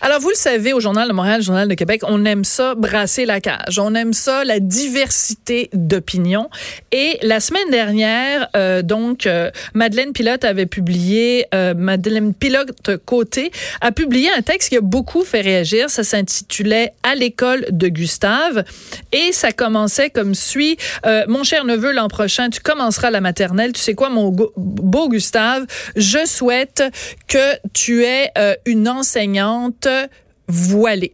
Alors, vous le savez, au Journal de Montréal, Journal de Québec, on aime ça brasser la cage. On aime ça, la diversité d'opinions. Et la semaine dernière, euh, donc, euh, Madeleine Pilote avait publié, euh, Madeleine Pilote Côté a publié un texte qui a beaucoup fait réagir. Ça s'intitulait À l'école de Gustave. Et ça commençait comme suit. Euh, mon cher neveu, l'an prochain, tu commenceras la maternelle. Tu sais quoi, mon beau Gustave? Je souhaite que tu aies euh, une enseignante voilée.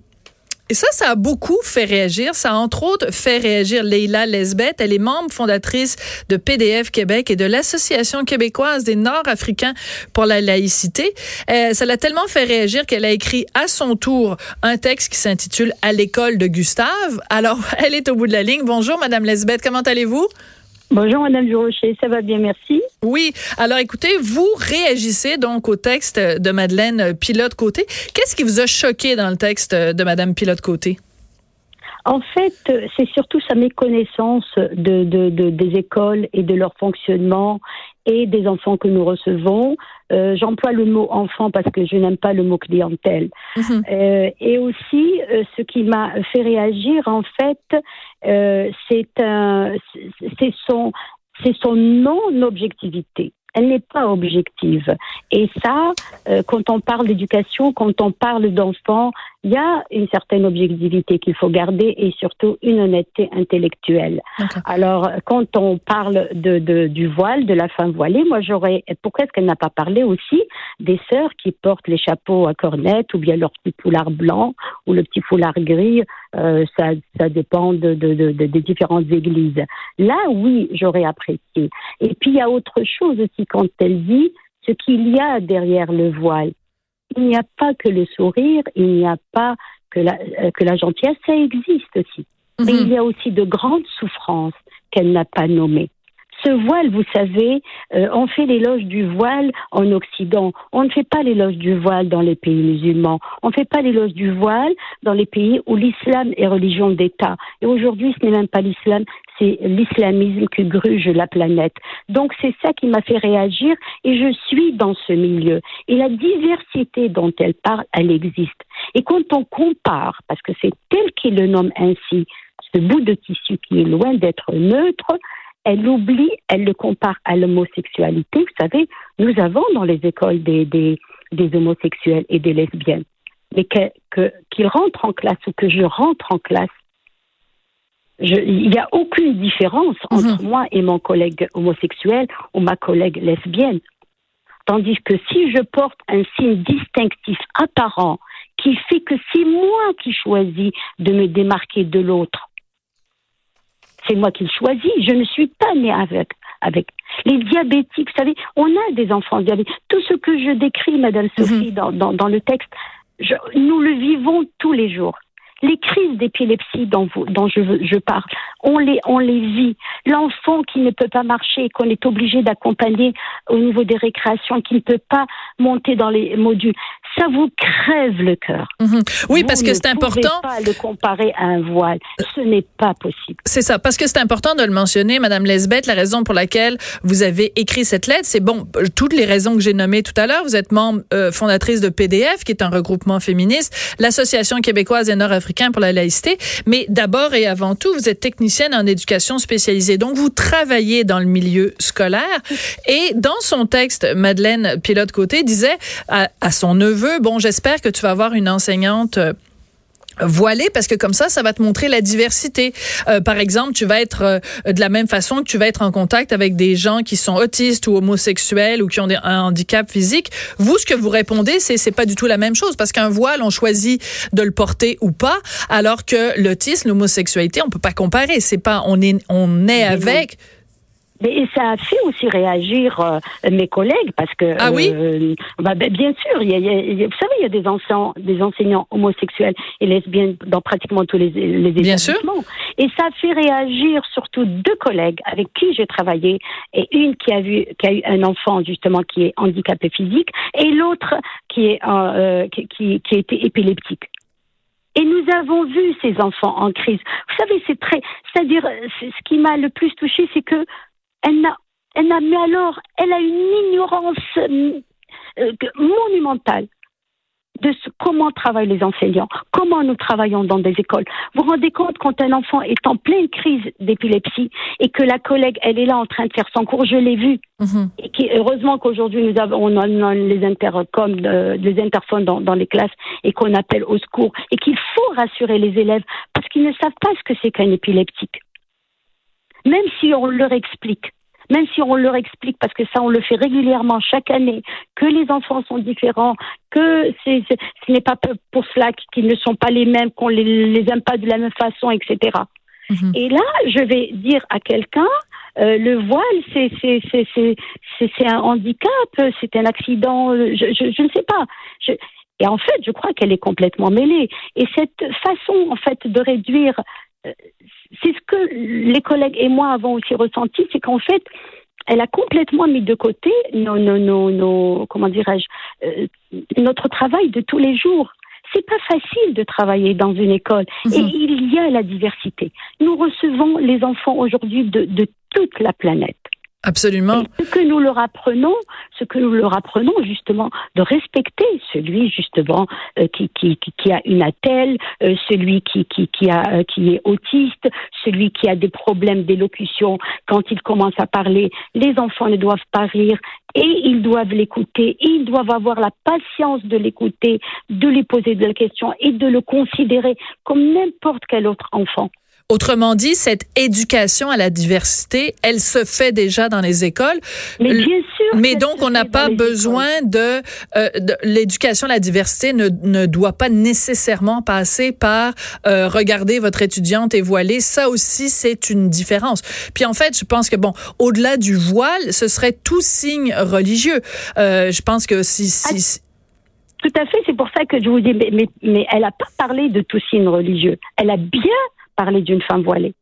Et ça, ça a beaucoup fait réagir. Ça a entre autres fait réagir Leila Lesbeth. Elle est membre fondatrice de PDF Québec et de l'Association québécoise des Nord-Africains pour la laïcité. Euh, ça l'a tellement fait réagir qu'elle a écrit à son tour un texte qui s'intitule À l'école de Gustave. Alors, elle est au bout de la ligne. Bonjour, Madame Lesbeth. Comment allez-vous? Bonjour Madame Durocher, ça va bien, merci. Oui, alors écoutez, vous réagissez donc au texte de Madeleine Pilote-Côté. Qu'est-ce qui vous a choqué dans le texte de Madame Pilote-Côté? En fait, c'est surtout sa méconnaissance de, de, de, des écoles et de leur fonctionnement et des enfants que nous recevons. Euh, J'emploie le mot enfant parce que je n'aime pas le mot clientèle. Mhm. euh, et aussi, euh, ce qui m'a fait réagir, en fait, euh, c'est son, son non-objectivité elle n'est pas objective. Et ça, euh, quand on parle d'éducation, quand on parle d'enfants, il y a une certaine objectivité qu'il faut garder et surtout une honnêteté intellectuelle. Alors, quand on parle de, de, du voile, de la femme voilée, moi j'aurais, pourquoi est-ce qu'elle n'a pas parlé aussi des sœurs qui portent les chapeaux à cornette ou bien leur petit foulard blanc ou le petit foulard gris, euh, ça, ça dépend de, de, de, des différentes églises. Là, oui, j'aurais apprécié. Et puis il y a autre chose aussi quand elle dit ce qu'il y a derrière le voile il n'y a pas que le sourire, il n'y a pas que la, euh, que la gentillesse, ça existe aussi. Mais mhm. il y a aussi de grandes souffrances qu'elle n'a pas nommées. Ce voile, vous savez, euh, on fait l'éloge du voile en Occident. On ne fait pas l'éloge du voile dans les pays musulmans. On ne fait pas l'éloge du voile dans les pays où l'islam est religion d'État. Et aujourd'hui, ce n'est même pas l'islam, c'est l'islamisme qui gruge la planète. Donc c'est ça qui m'a fait réagir et je suis dans ce milieu. Et la diversité dont elle parle, elle existe. Et quand on compare, parce que c'est elle qui le nomme ainsi, ce bout de tissu qui est loin d'être neutre, elle oublie, elle le compare à l'homosexualité. Vous savez, nous avons dans les écoles des, des, des homosexuels et des lesbiennes. Mais qu'ils que, rentrent en classe ou que je rentre en classe, il n'y a aucune différence mhm. entre moi et mon collègue homosexuel ou ma collègue lesbienne. Tandis que si je porte un signe distinctif apparent qui fait que c'est moi qui choisis de me démarquer de l'autre, c'est moi qui le choisis, je ne suis pas née avec. avec. Les diabétiques, vous savez, on a des enfants diabétiques. Tout ce que je décris, Madame Sophie, mhm. dans, dans, le texte, nous le vivons tous les jours. Les crises d'épilepsie dont, dont je, je, parle, on les, on les vit. L'enfant qui ne peut pas marcher, qu'on est obligé d'accompagner au niveau des récréations, qui ne peut pas monter dans les modules, ça vous crève le cœur. Mhm. Oui, parce que c'est important. Pas le comparer à un voile. Ce n'est pas possible. C'est ça, parce que c'est important de le mentionner, Madame Lesbeth. La raison pour laquelle vous avez écrit cette lettre, c'est bon, toutes les raisons que j'ai nommées tout à l'heure. Vous êtes membre euh, fondatrice de PDF, qui est un regroupement féministe, l'Association québécoise des Pour la laïcité. Mais d'abord et avant tout, vous êtes technicienne en éducation spécialisée. Donc, vous travaillez dans le milieu scolaire. Et dans son texte, Madeleine Pilote-Côté disait à, à son neveu, bon, j'espère que tu vas avoir une enseignante euh, voilé parce que comme ça ça va te montrer la diversité. Euh, par exemple tu vas être euh, de la même façon que tu vas être en contact avec des gens qui sont autistes ou homosexuels ou qui ont des, un handicap physique vous ce que vous répondez c'est c'est pas du tout la même chose parce qu'un voile on choisit de le porter ou pas alors que l'autisme l'homosexualité on peut pas comparer. C'est pas on est on est avec Mais ça a fait aussi réagir euh, mes collègues parce que ah oui? euh, bah, ben, bien sûr il y, a, y a, vous savez il y a des enseignants des enseignants homosexuels et lesbiennes dans pratiquement tous les les bien établissements sûr. et ça a fait réagir surtout deux collègues avec qui j'ai travaillé et une qui a vu qui a eu un enfant justement qui est handicapé physique et l'autre qui est euh, qui, qui qui était épileptique et nous avons vu ces enfants en crise. Vous savez, c'est très, c'est-à-dire, ce qui m'a le plus touché, c'est que elle n'a, elle n'a, mais alors, elle a une ignorance euh, monumentale de ce, comment travaillent les enseignants, comment nous travaillons dans des écoles. Vous vous rendez compte quand un enfant est en pleine crise d'épilepsie et que la collègue, elle est là en train de faire son cours, je l'ai vu. Mm-hmm. Et qui, heureusement qu'aujourd'hui nous avons on a les intercoms, euh, les interphones dans, dans les classes et qu'on appelle au secours et qu'il faut rassurer les élèves parce qu'ils ne savent pas ce que c'est qu'un épileptique. Même si on leur explique même si on leur explique, parce que ça on le fait régulièrement chaque année, que les enfants sont différents, que c'est, ce n'est pas pour cela qu'ils ne sont pas les mêmes, qu'on les, les aime pas de la même façon, etc. Mm-hmm. Et là, je vais dire à quelqu'un, euh, le voile, c'est c'est c'est c'est c'est un handicap, c'est un accident, je, je, je ne sais pas. Je, et en fait, je crois qu'elle est complètement mêlée. Et cette façon, en fait, de réduire euh, c'est ce que les collègues et moi avons aussi ressenti, c'est qu'en fait, elle a complètement mis de côté nos, nos, nos, nos comment dirais-je, euh, notre travail de tous les jours. C'est pas facile de travailler dans une école mmh. et il y a la diversité. Nous recevons les enfants aujourd'hui de, de toute la planète. Absolument. Et ce que nous leur apprenons, ce que nous leur apprenons justement, de respecter celui justement euh, qui, qui, qui, a une attelle, euh, celui qui, qui, qui, a, euh, qui est autiste, celui qui a des problèmes d'élocution. Quand il commence à parler, les enfants ne doivent pas rire et ils doivent l'écouter, ils doivent avoir la patience de l'écouter, de lui poser des questions et de le considérer comme n'importe quel autre enfant. Autrement dit, cette éducation à la diversité, elle se fait déjà dans les écoles. Mais bien sûr. Mais donc, on n'a pas besoin de, euh, de l'éducation à la diversité ne, ne doit pas nécessairement passer par euh, regarder votre étudiante est voilée. Ça aussi, c'est une différence. Puis en fait, je pense que bon, au-delà du voile, ce serait tout signe religieux. Euh, je pense que si, si tout à fait, c'est pour ça que je vous dis, mais, mais, mais elle n'a pas parlé de tout signe religieux. Elle a bien parler d'une femme voilée.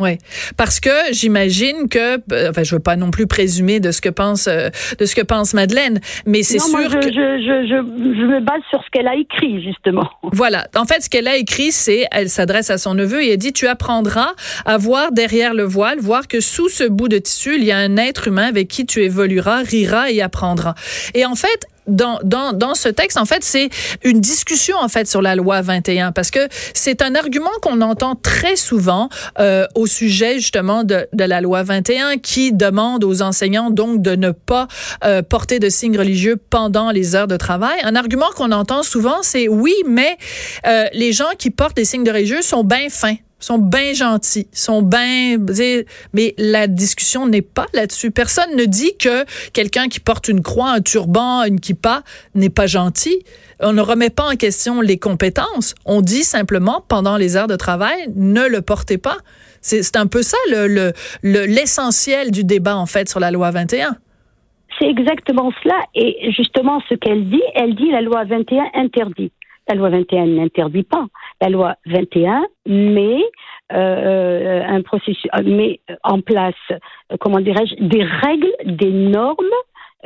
Oui, parce que j'imagine que, euh, enfin, je veux pas non plus présumer de ce que pense euh, de ce que pense Madeleine, mais c'est sûr je, que je, je, je, me base sur ce qu'elle a écrit justement. Voilà, en fait, ce qu'elle a écrit, c'est, elle s'adresse à son neveu et elle dit, tu apprendras à voir derrière le voile, voir que sous ce bout de tissu, il y a un être humain avec qui tu évolueras, rira et apprendras. Et en fait, dans, dans, dans ce texte, en fait, c'est une discussion, en fait, sur la loi 21, parce que c'est un argument qu'on entend très souvent euh, au sujet, justement, de, de la loi 21, qui demande aux enseignants, donc, de ne pas euh, porter de signes religieux pendant les heures de travail. Un argument qu'on entend souvent, c'est oui, mais euh, les gens qui portent des signes de religieux sont bien fins sont bien gentils, sont bien mais la discussion n'est pas là-dessus. Personne ne dit que quelqu'un qui porte une croix, un turban, une kippa n'est pas gentil. On ne remet pas en question les compétences. On dit simplement pendant les heures de travail, ne le portez pas. C'est un peu ça le l'essentiel le, du débat en fait sur la loi 21. C'est exactement cela. Et justement, ce qu'elle dit, elle dit la loi 21 interdit. La loi 21 n'interdit pas. La loi 21 met euh, un processus, met en place, comment dirais-je, des règles, des normes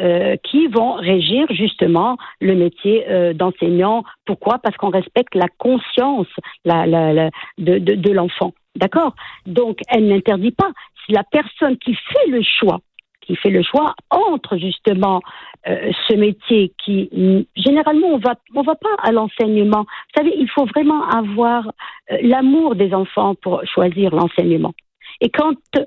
euh, qui vont régir justement le métier euh, d'enseignant. Pourquoi? Parce qu'on respecte la conscience de l'enfant. D'accord? Donc, elle n'interdit pas. Si la personne qui fait le choix qui fait le choix entre justement euh, ce métier qui généralement on va on va pas à l'enseignement. Vous savez, il faut vraiment avoir euh, l'amour des enfants pour choisir l'enseignement. Et quand euh,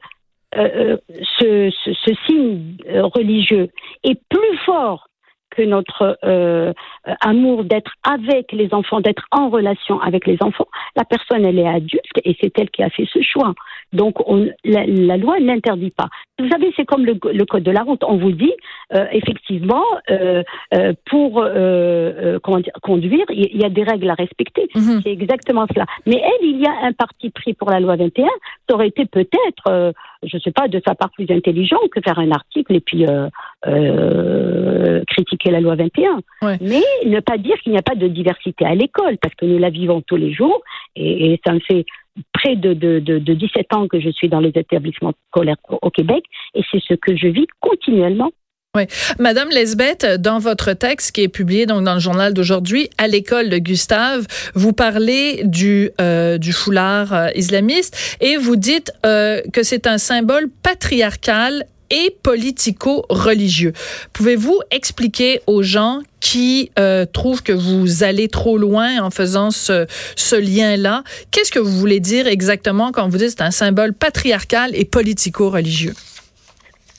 euh ce, ce, ce, signe religieux est plus fort que notre euh, amour d'être avec les enfants, d'être en relation avec les enfants, la personne, elle est adulte et c'est elle qui a fait ce choix. Donc, on, la, la, loi n'interdit pas. Vous savez, c'est comme le, le, code de la route. On vous dit, euh, effectivement, euh, euh pour euh, euh, dire, conduire, il y a des règles à respecter. Mm-hmm. C'est exactement cela. Mais elle, il y a un parti pris pour la loi 21. Ça aurait été peut-être je ne sais pas, de sa part plus intelligent que faire un article et puis euh, euh, critiquer la loi 21. Mais ne pas dire qu'il n'y a pas de diversité à l'école, parce que nous la vivons tous les jours, et, ça me fait près de, de, de, de 17 ans que je suis dans les établissements scolaires au Québec, et c'est ce que je vis continuellement. Oui. Madame Lesbeth, dans votre texte qui est publié donc dans le journal d'aujourd'hui, à l'école de Gustave, vous parlez du, euh, du foulard euh, islamiste et vous dites euh, que c'est un symbole patriarcal et politico-religieux. Pouvez-vous expliquer aux gens qui euh, trouvent que vous allez trop loin en faisant ce, ce lien-là, qu'est-ce que vous voulez dire exactement quand vous dites c'est un symbole patriarcal et politico-religieux?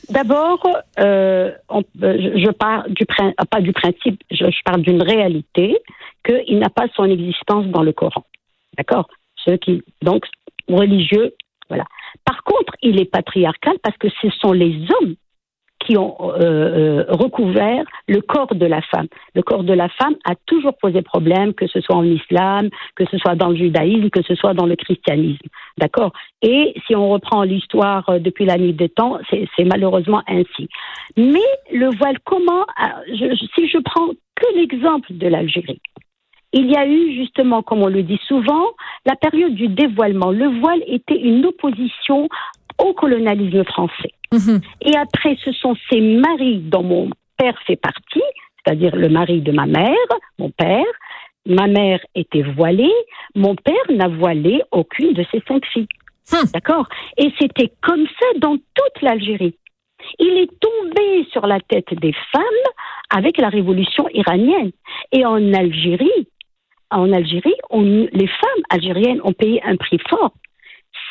D'abord, euh, euh je, parle du pas du principe, je, parle d'une réalité qu'il n'a pas son existence dans le Coran. D'accord? Ceux qui donc religieux, voilà. Par contre, il est patriarcal parce que ce sont les hommes qui ont euh, euh, recouvert le corps de la femme. Le corps de la femme a toujours posé problème, que ce soit en islam, que ce soit dans le judaïsme, que ce soit dans le christianisme. D'accord? Et si on reprend l'histoire euh, depuis la nuit des temps, c'est malheureusement ainsi. Mais le voile, comment Si je prends que l'exemple de l'Algérie, il y a eu justement, comme on le dit souvent, la période du dévoilement. Le voile était une opposition au colonialisme français. Mhm. Et après, ce sont ces maris dont mon père fait partie, c'est-à-dire le mari de ma mère, mon père. Ma mère était voilée, mon père n'a voilé aucune de ses cinq filles. Hmm. D'accord? Et c'était comme ça dans toute l'Algérie. Il est tombé sur la tête des femmes avec la révolution iranienne. Et en Algérie, en Algérie, les femmes algériennes ont payé un prix fort.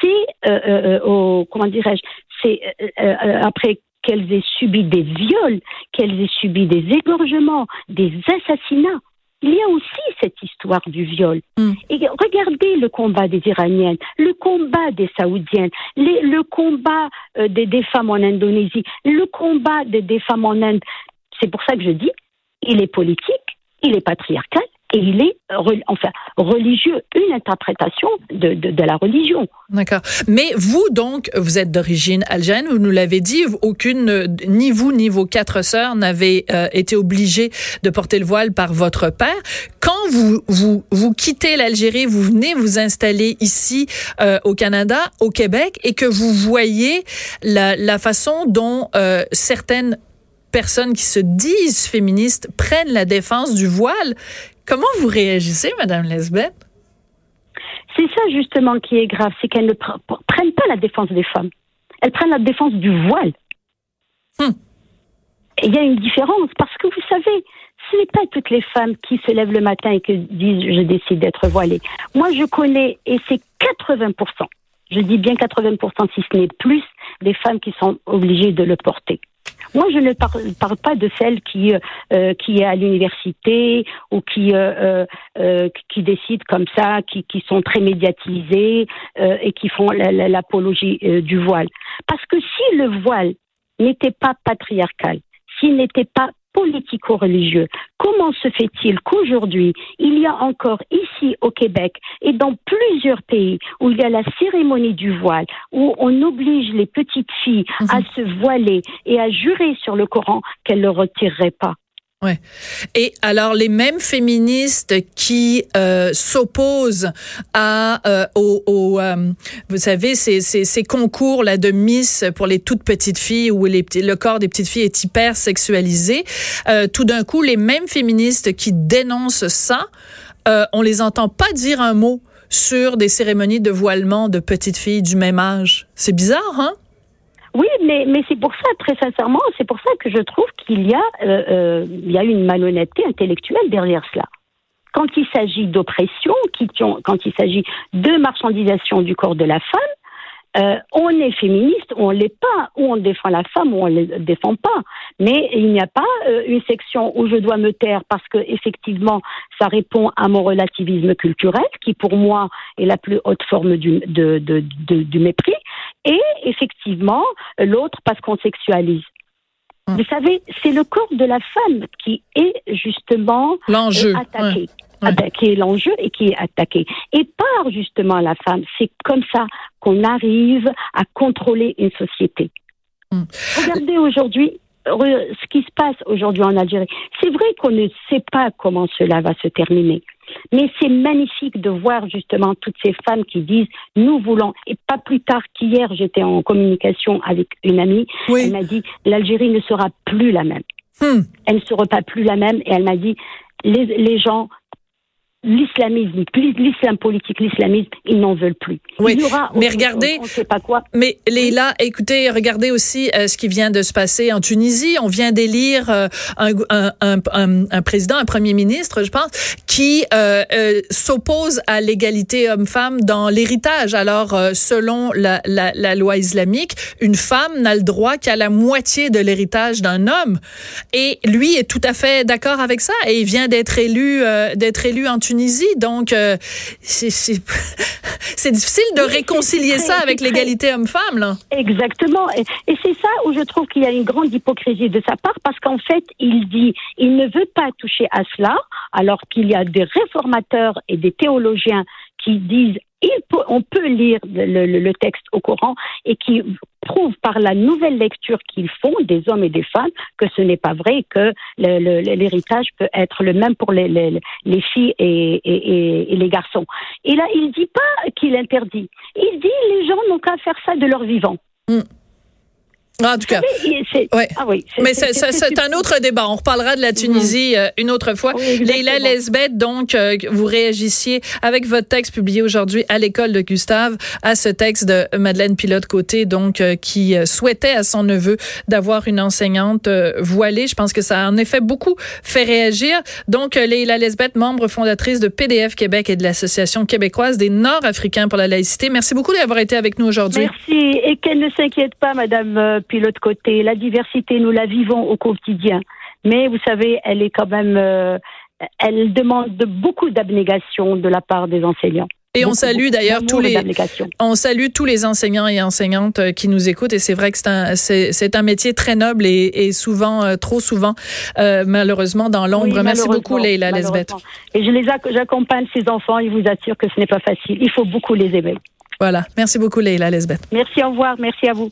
C'est, euh, euh, euh comment dirais-je, c'est euh, euh, après qu'elles aient subi des viols, qu'elles aient subi des égorgements, des assassinats. Il y a aussi cette histoire du viol. Mm. Et regardez le combat des Iraniennes, le combat des Saoudiennes, le combat euh, des, des, femmes en Indonésie, le combat des, des femmes en Inde. C'est pour ça que je dis, il est politique, il est patriarcal, et il est enfin religieux, une interprétation de, de, la religion. D'accord. Mais vous, donc, vous êtes d'origine algérienne, vous nous l'avez dit, aucune, ni vous ni vos quatre sœurs n'avaient euh, été obligées de porter le voile par votre père. Quand vous, vous, vous quittez l'Algérie, vous venez vous installer ici euh, au Canada, au Québec, et que vous voyez la, la façon dont euh, certaines personnes qui se disent féministes prennent la défense du voile. Comment vous réagissez, Madame Lesbeth? C'est ça justement qui est grave, c'est qu'elles ne prennent pas la défense des femmes. Elles prennent la défense du voile. Hmm. il y a une différence parce que vous savez, ce n'est pas toutes les femmes qui se lèvent le matin et qui disent je décide d'être voilée. Moi, je connais, et c'est 80%, je dis bien 80% si ce n'est plus, des femmes qui sont obligées de le porter. Moi, je ne parle, pas de celles qui euh, qui est à l'université ou qui euh, euh, qui décident comme ça, qui, qui sont très médiatisées et qui font l'apologie du voile. Parce que si le voile n'était pas patriarcal, s'il n'était pas politico-religieux. Comment se fait-il qu'aujourd'hui, il y a encore ici au Québec et dans plusieurs pays où il y a la cérémonie du voile, où on oblige les petites filles à mhm. se voiler et à jurer sur le Coran qu'elles ne le retireraient pas? Ouais. Et alors les mêmes féministes qui euh, s'opposent à euh, au, euh, vous savez ces, ces, ces, concours là de Miss pour les toutes petites filles où les, le corps des petites filles est hyper sexualisé, euh, tout d'un coup les mêmes féministes qui dénoncent ça, euh, on les entend pas dire un mot sur des cérémonies de voilement de petites filles du même âge. C'est bizarre, hein? Oui, mais, mais c'est pour ça, très sincèrement, c'est pour ça que je trouve qu'il y, a, euh, euh, y a une malhonnêteté intellectuelle derrière cela. Quand il s'agit d'oppression, quand il s'agit de marchandisation du corps de la femme, euh, on est féministe ou on l'est pas, ou on défend la femme ou on ne le défend pas. Mais il n'y a pas euh, une section où je dois me taire parce que effectivement, ça répond à mon relativisme culturel, qui pour moi est la plus haute forme du, de, de, du mépris, et effectivement l'autre parce qu'on sexualise. Hum. Vous savez, c'est le corps de la femme qui est justement l'enjeu attaqué. ah qui est l'enjeu et qui est attaqué. Et par justement la femme, c'est comme ça qu'on arrive à contrôler une société. Hmm. Regardez aujourd'hui ce qui se passe aujourd'hui en Algérie. C'est vrai qu'on ne sait pas comment cela va se terminer. Mais c'est magnifique de voir justement toutes ces femmes qui disent nous voulons. Et pas plus tard qu'hier, j'étais en communication avec une amie. Elle m'a dit l'Algérie ne sera plus la même. Hmm. Elle ne sera pas plus la même. Et elle m'a dit les, les gens l'islamisme, l'islam politique, l'islamisme, ils n'en veulent plus. Oui, mais regardez, on, sait pas quoi. Mais Leila, écoutez, regardez aussi euh, ce qui vient de se passer en Tunisie. On vient d'élire euh, un, un, un, un, président, un premier ministre, je pense, qui euh, euh s'oppose à l'égalité homme-femme dans l'héritage. Alors, selon la, la, la, loi islamique, une femme n'a le droit qu'à la moitié de l'héritage d'un homme. Et lui est tout à fait d'accord avec ça. Et il vient d'être élu, d'être élu en Tunisie donc, euh, c'est difficile de réconcilier ça avec l'égalité homme-femme. Exactement. Et, c'est ça où je trouve qu'il y a une grande hypocrisie de sa part, parce qu'en fait, il dit, il ne veut pas toucher à cela, alors qu'il y a des réformateurs et des théologiens qui disent on peut lire le, texte au Coran et qui prouve par la nouvelle lecture qu'ils font des hommes et des femmes que ce n'est pas vrai que l'héritage peut être le même pour les, filles et, les garçons. Et là, il ne dit pas qu'il interdit. Il dit les gens n'ont qu'à faire ça de leur vivant. Mm. En tout cas, Ah oui, mais c'est un autre débat. On reparlera de la Tunisie euh, une autre fois. Oui, Leila Lesbeth, donc, euh, vous réagissiez avec votre texte publié aujourd'hui à l'école de Gustave à ce texte de Madeleine Pilote-Côté, donc, euh, qui souhaitait à son neveu d'avoir une enseignante voilée. Je pense que ça a en effet beaucoup fait réagir. Donc, Leila Lesbeth, membre fondatrice de PDF Québec et de l'Association québécoise des Nord-Africains pour la laïcité. Merci beaucoup d'avoir été avec nous aujourd'hui. Merci. Et qu'elle ne s'inquiète pas, Madame puis l'autre côté, la diversité, nous la vivons au quotidien. Mais vous savez, elle est quand même, euh, elle demande beaucoup d'abnégation de la part des enseignants. Et on salue d'ailleurs tous les, on salue tous les enseignants et enseignantes euh, qui nous écoutent. Et c'est vrai que c'est un, c'est, un métier très noble et, souvent, euh, trop souvent, malheureusement, dans l'ombre. Merci beaucoup, Leila Lesbeth. Et je les j'accompagne ces enfants. Ils vous assurent que ce n'est pas facile. Il faut beaucoup les aimer. Voilà. Merci beaucoup, Leila Lesbeth. Merci. Au revoir. Merci à vous.